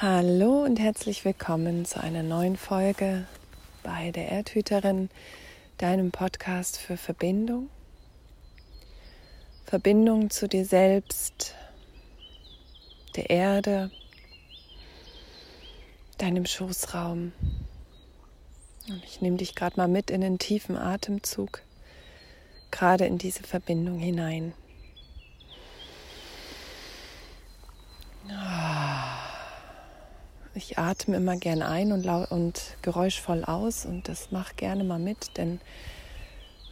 Hallo und herzlich willkommen zu einer neuen Folge bei der Erdhüterin, deinem Podcast für Verbindung. Verbindung zu dir selbst, der Erde, deinem Schoßraum. Und ich nehme dich gerade mal mit in den tiefen Atemzug, gerade in diese Verbindung hinein. Ich atme immer gern ein und, und geräuschvoll aus und das mach gerne mal mit, denn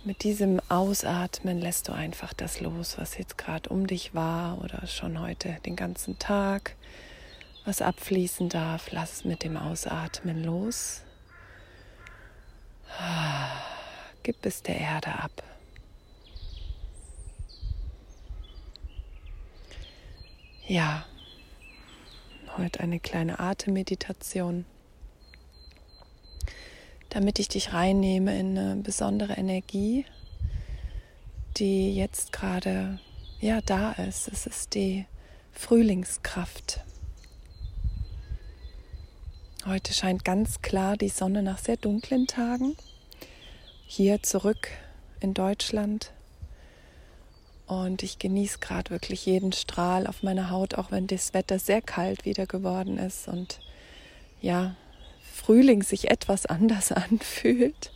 mit diesem Ausatmen lässt du einfach das los, was jetzt gerade um dich war oder schon heute den ganzen Tag, was abfließen darf. Lass es mit dem Ausatmen los. Gib es der Erde ab. Ja, heute eine kleine Atemmeditation, damit ich dich reinnehme in eine besondere Energie, die jetzt gerade ja da ist. Es ist die Frühlingskraft. Heute scheint ganz klar die Sonne nach sehr dunklen Tagen. Hier zurück in Deutschland und ich genieße gerade wirklich jeden Strahl auf meiner Haut, auch wenn das Wetter sehr kalt wieder geworden ist und ja, Frühling sich etwas anders anfühlt.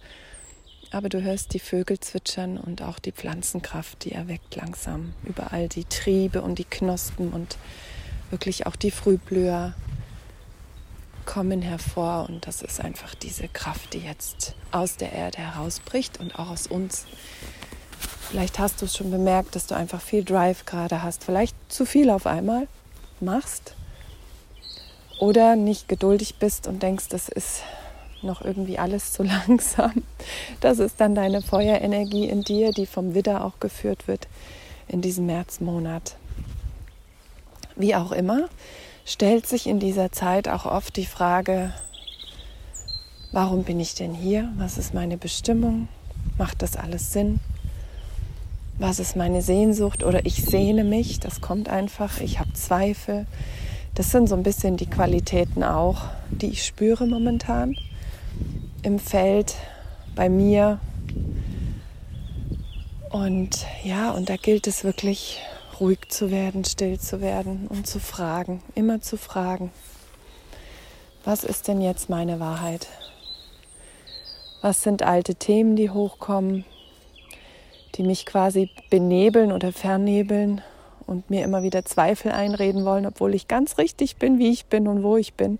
Aber du hörst die Vögel zwitschern und auch die Pflanzenkraft, die erweckt langsam überall die Triebe und die Knospen und wirklich auch die Frühblüher kommen hervor. Und das ist einfach diese Kraft, die jetzt aus der Erde herausbricht und auch aus uns Vielleicht hast du es schon bemerkt, dass du einfach viel Drive gerade hast. Vielleicht zu viel auf einmal machst. Oder nicht geduldig bist und denkst, das ist noch irgendwie alles zu langsam. Das ist dann deine Feuerenergie in dir, die vom Widder auch geführt wird in diesem Märzmonat. Wie auch immer, stellt sich in dieser Zeit auch oft die Frage, warum bin ich denn hier? Was ist meine Bestimmung? Macht das alles Sinn? Was ist meine Sehnsucht oder ich sehne mich, das kommt einfach, ich habe Zweifel. Das sind so ein bisschen die Qualitäten auch, die ich spüre momentan im Feld, bei mir. Und ja, und da gilt es wirklich ruhig zu werden, still zu werden und zu fragen, immer zu fragen, was ist denn jetzt meine Wahrheit? Was sind alte Themen, die hochkommen? Die mich quasi benebeln oder vernebeln und mir immer wieder Zweifel einreden wollen, obwohl ich ganz richtig bin, wie ich bin und wo ich bin.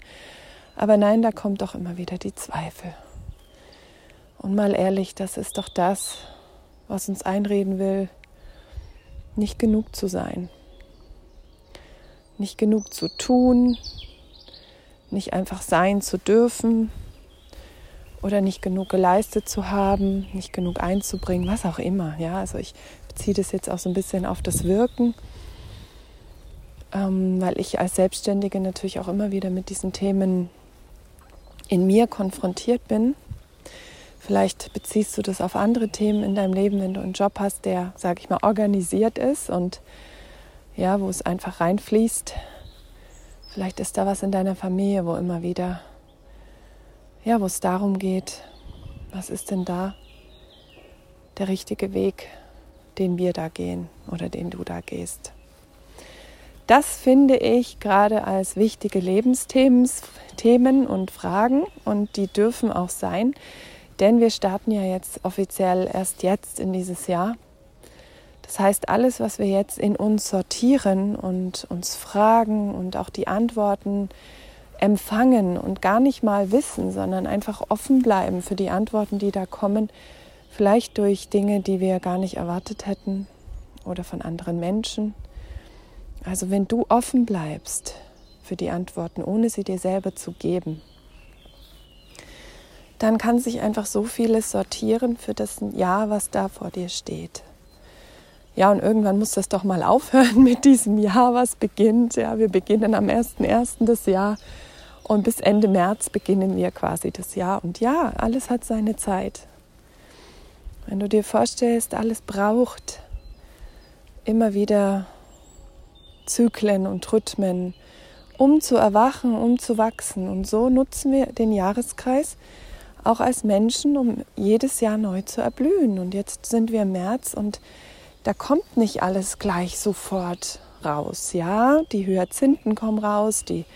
Aber nein, da kommt doch immer wieder die Zweifel. Und mal ehrlich, das ist doch das, was uns einreden will, nicht genug zu sein, nicht genug zu tun, nicht einfach sein zu dürfen, oder nicht genug geleistet zu haben, nicht genug einzubringen, was auch immer. Ja, also ich beziehe das jetzt auch so ein bisschen auf das Wirken, ähm, weil ich als Selbstständige natürlich auch immer wieder mit diesen Themen in mir konfrontiert bin. Vielleicht beziehst du das auf andere Themen in deinem Leben, wenn du einen Job hast, der, sage ich mal, organisiert ist und ja, wo es einfach reinfließt. Vielleicht ist da was in deiner Familie, wo immer wieder ja, wo es darum geht, was ist denn da der richtige Weg, den wir da gehen oder den du da gehst. Das finde ich gerade als wichtige Lebensthemen Themen und Fragen und die dürfen auch sein, denn wir starten ja jetzt offiziell erst jetzt in dieses Jahr. Das heißt, alles, was wir jetzt in uns sortieren und uns fragen und auch die Antworten, empfangen und gar nicht mal wissen, sondern einfach offen bleiben für die Antworten, die da kommen, vielleicht durch Dinge, die wir gar nicht erwartet hätten oder von anderen Menschen. Also wenn du offen bleibst für die Antworten, ohne sie dir selber zu geben, dann kann sich einfach so vieles sortieren für das Jahr, was da vor dir steht. Ja, und irgendwann muss das doch mal aufhören mit diesem Jahr, was beginnt. Ja, wir beginnen am 1.1. des Jahr und bis Ende März beginnen wir quasi das Jahr. Und ja, alles hat seine Zeit. Wenn du dir vorstellst, alles braucht immer wieder Zyklen und Rhythmen um zu erwachen, um zu wachsen. Und so nutzen wir den Jahreskreis auch als Menschen, um jedes Jahr neu zu erblühen. Und jetzt sind wir im März und da kommt nicht alles gleich sofort raus. Ja, die Hyazinthen kommen raus, die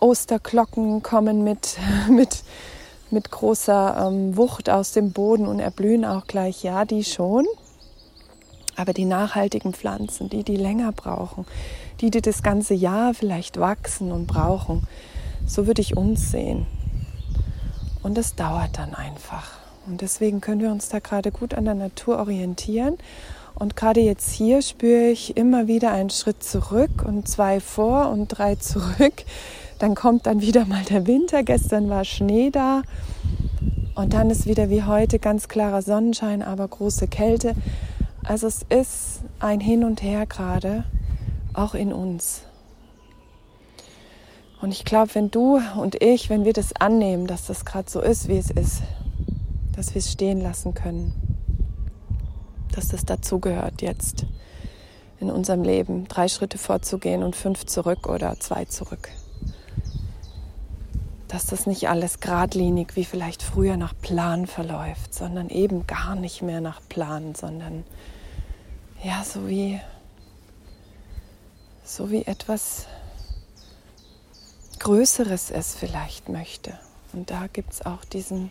Osterglocken kommen mit, mit, mit großer ähm, Wucht aus dem Boden und erblühen auch gleich. Ja, die schon. Aber die nachhaltigen Pflanzen, die, die länger brauchen, die, die das ganze Jahr vielleicht wachsen und brauchen, so würde ich uns sehen. Und das dauert dann einfach. Und deswegen können wir uns da gerade gut an der Natur orientieren. Und gerade jetzt hier spüre ich immer wieder einen Schritt zurück und zwei vor und drei zurück. Dann kommt dann wieder mal der Winter. Gestern war Schnee da. Und dann ist wieder wie heute ganz klarer Sonnenschein, aber große Kälte. Also es ist ein Hin und Her gerade, auch in uns. Und ich glaube, wenn du und ich, wenn wir das annehmen, dass das gerade so ist, wie es ist, dass wir es stehen lassen können, dass das dazugehört jetzt in unserem Leben, drei Schritte vorzugehen und fünf zurück oder zwei zurück. Dass das nicht alles geradlinig wie vielleicht früher nach Plan verläuft, sondern eben gar nicht mehr nach Plan, sondern ja, so wie, so wie etwas Größeres es vielleicht möchte. Und da gibt es auch diesen,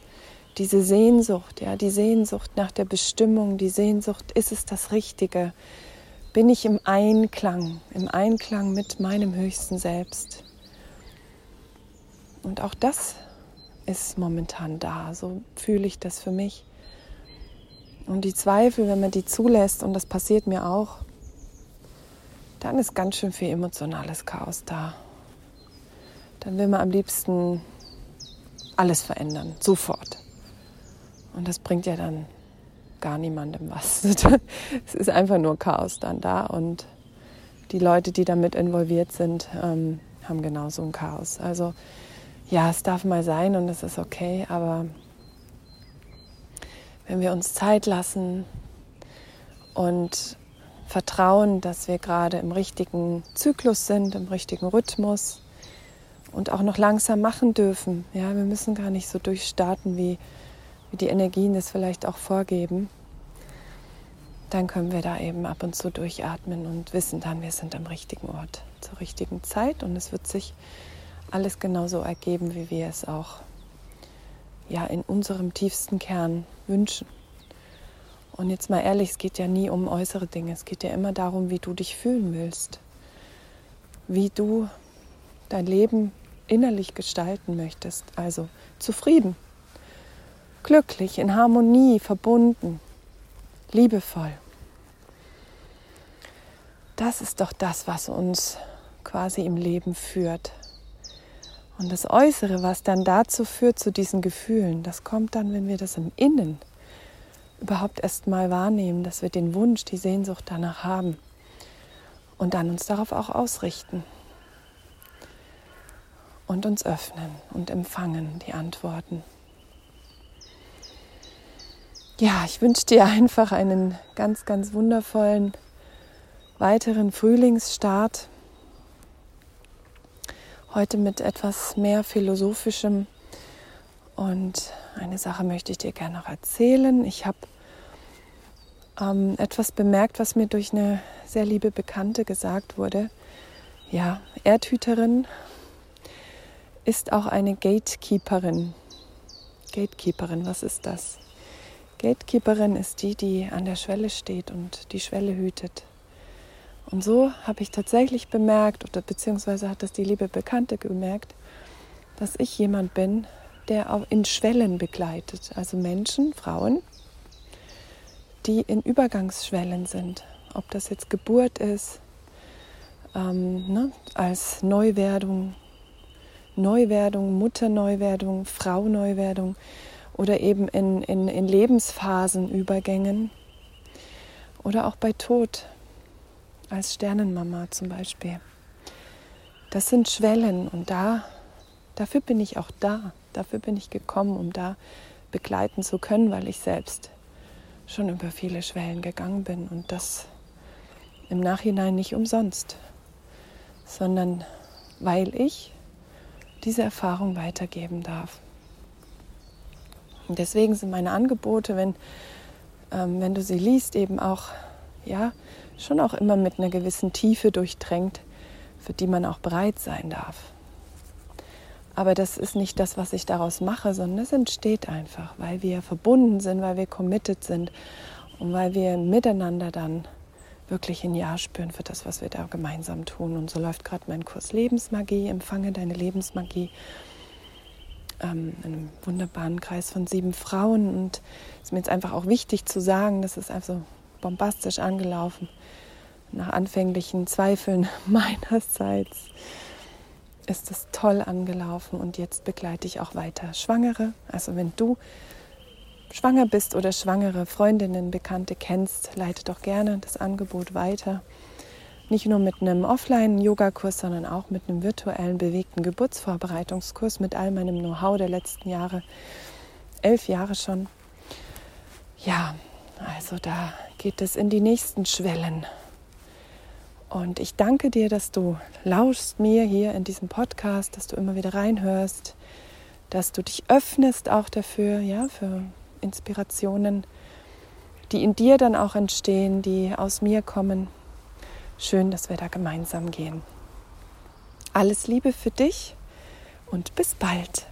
diese Sehnsucht, ja, die Sehnsucht nach der Bestimmung, die Sehnsucht, ist es das Richtige? Bin ich im Einklang, im Einklang mit meinem höchsten Selbst? Und auch das ist momentan da, so fühle ich das für mich. Und die Zweifel, wenn man die zulässt, und das passiert mir auch, dann ist ganz schön viel emotionales Chaos da dann will man am liebsten alles verändern, sofort. Und das bringt ja dann gar niemandem was. es ist einfach nur Chaos dann da und die Leute, die damit involviert sind, ähm, haben genauso ein Chaos. Also ja, es darf mal sein und es ist okay, aber wenn wir uns Zeit lassen und vertrauen, dass wir gerade im richtigen Zyklus sind, im richtigen Rhythmus, und auch noch langsam machen dürfen. Ja, wir müssen gar nicht so durchstarten, wie, wie die Energien das vielleicht auch vorgeben. Dann können wir da eben ab und zu durchatmen und wissen dann, wir sind am richtigen Ort zur richtigen Zeit und es wird sich alles genauso ergeben, wie wir es auch ja, in unserem tiefsten Kern wünschen. Und jetzt mal ehrlich, es geht ja nie um äußere Dinge, es geht ja immer darum, wie du dich fühlen willst, wie du dein Leben innerlich gestalten möchtest. Also zufrieden, glücklich, in Harmonie, verbunden, liebevoll. Das ist doch das, was uns quasi im Leben führt. Und das Äußere, was dann dazu führt, zu diesen Gefühlen, das kommt dann, wenn wir das im Innen überhaupt erst mal wahrnehmen, dass wir den Wunsch, die Sehnsucht danach haben und dann uns darauf auch ausrichten und uns öffnen und empfangen die Antworten. Ja, ich wünsche dir einfach einen ganz, ganz wundervollen weiteren Frühlingsstart. Heute mit etwas mehr philosophischem. Und eine Sache möchte ich dir gerne noch erzählen. Ich habe ähm, etwas bemerkt, was mir durch eine sehr liebe Bekannte gesagt wurde. Ja, Erdhüterin ist auch eine Gatekeeperin. Gatekeeperin, was ist das? Gatekeeperin ist die, die an der Schwelle steht und die Schwelle hütet. Und so habe ich tatsächlich bemerkt, oder beziehungsweise hat das die liebe Bekannte gemerkt, dass ich jemand bin, der auch in Schwellen begleitet. Also Menschen, Frauen, die in Übergangsschwellen sind. Ob das jetzt Geburt ist, ähm, ne, als Neuwerdung, Neuwerdung, Mutterneuwerdung, Frau-Neuwerdung oder eben in, in, in Lebensphasen, Übergängen oder auch bei Tod als Sternenmama zum Beispiel. Das sind Schwellen und da, dafür bin ich auch da, dafür bin ich gekommen, um da begleiten zu können, weil ich selbst schon über viele Schwellen gegangen bin und das im Nachhinein nicht umsonst, sondern weil ich diese Erfahrung weitergeben darf. Und deswegen sind meine Angebote, wenn, ähm, wenn du sie liest, eben auch, ja, schon auch immer mit einer gewissen Tiefe durchtränkt, für die man auch bereit sein darf. Aber das ist nicht das, was ich daraus mache, sondern es entsteht einfach, weil wir verbunden sind, weil wir committed sind und weil wir miteinander dann wirklich ein Ja spüren für das, was wir da gemeinsam tun. Und so läuft gerade mein Kurs Lebensmagie, empfange deine Lebensmagie ähm, in einem wunderbaren Kreis von sieben Frauen. Und es ist mir jetzt einfach auch wichtig zu sagen, das ist einfach so bombastisch angelaufen. Nach anfänglichen Zweifeln meinerseits ist es toll angelaufen und jetzt begleite ich auch weiter Schwangere. Also wenn du schwanger bist oder schwangere Freundinnen, Bekannte kennst, leite doch gerne das Angebot weiter. Nicht nur mit einem Offline-Yoga-Kurs, sondern auch mit einem virtuellen bewegten Geburtsvorbereitungskurs mit all meinem Know-how der letzten Jahre. Elf Jahre schon. Ja, also da geht es in die nächsten Schwellen. Und ich danke dir, dass du lauschst mir hier in diesem Podcast, dass du immer wieder reinhörst, dass du dich öffnest auch dafür, ja, für Inspirationen, die in dir dann auch entstehen, die aus mir kommen. Schön, dass wir da gemeinsam gehen. Alles Liebe für dich und bis bald.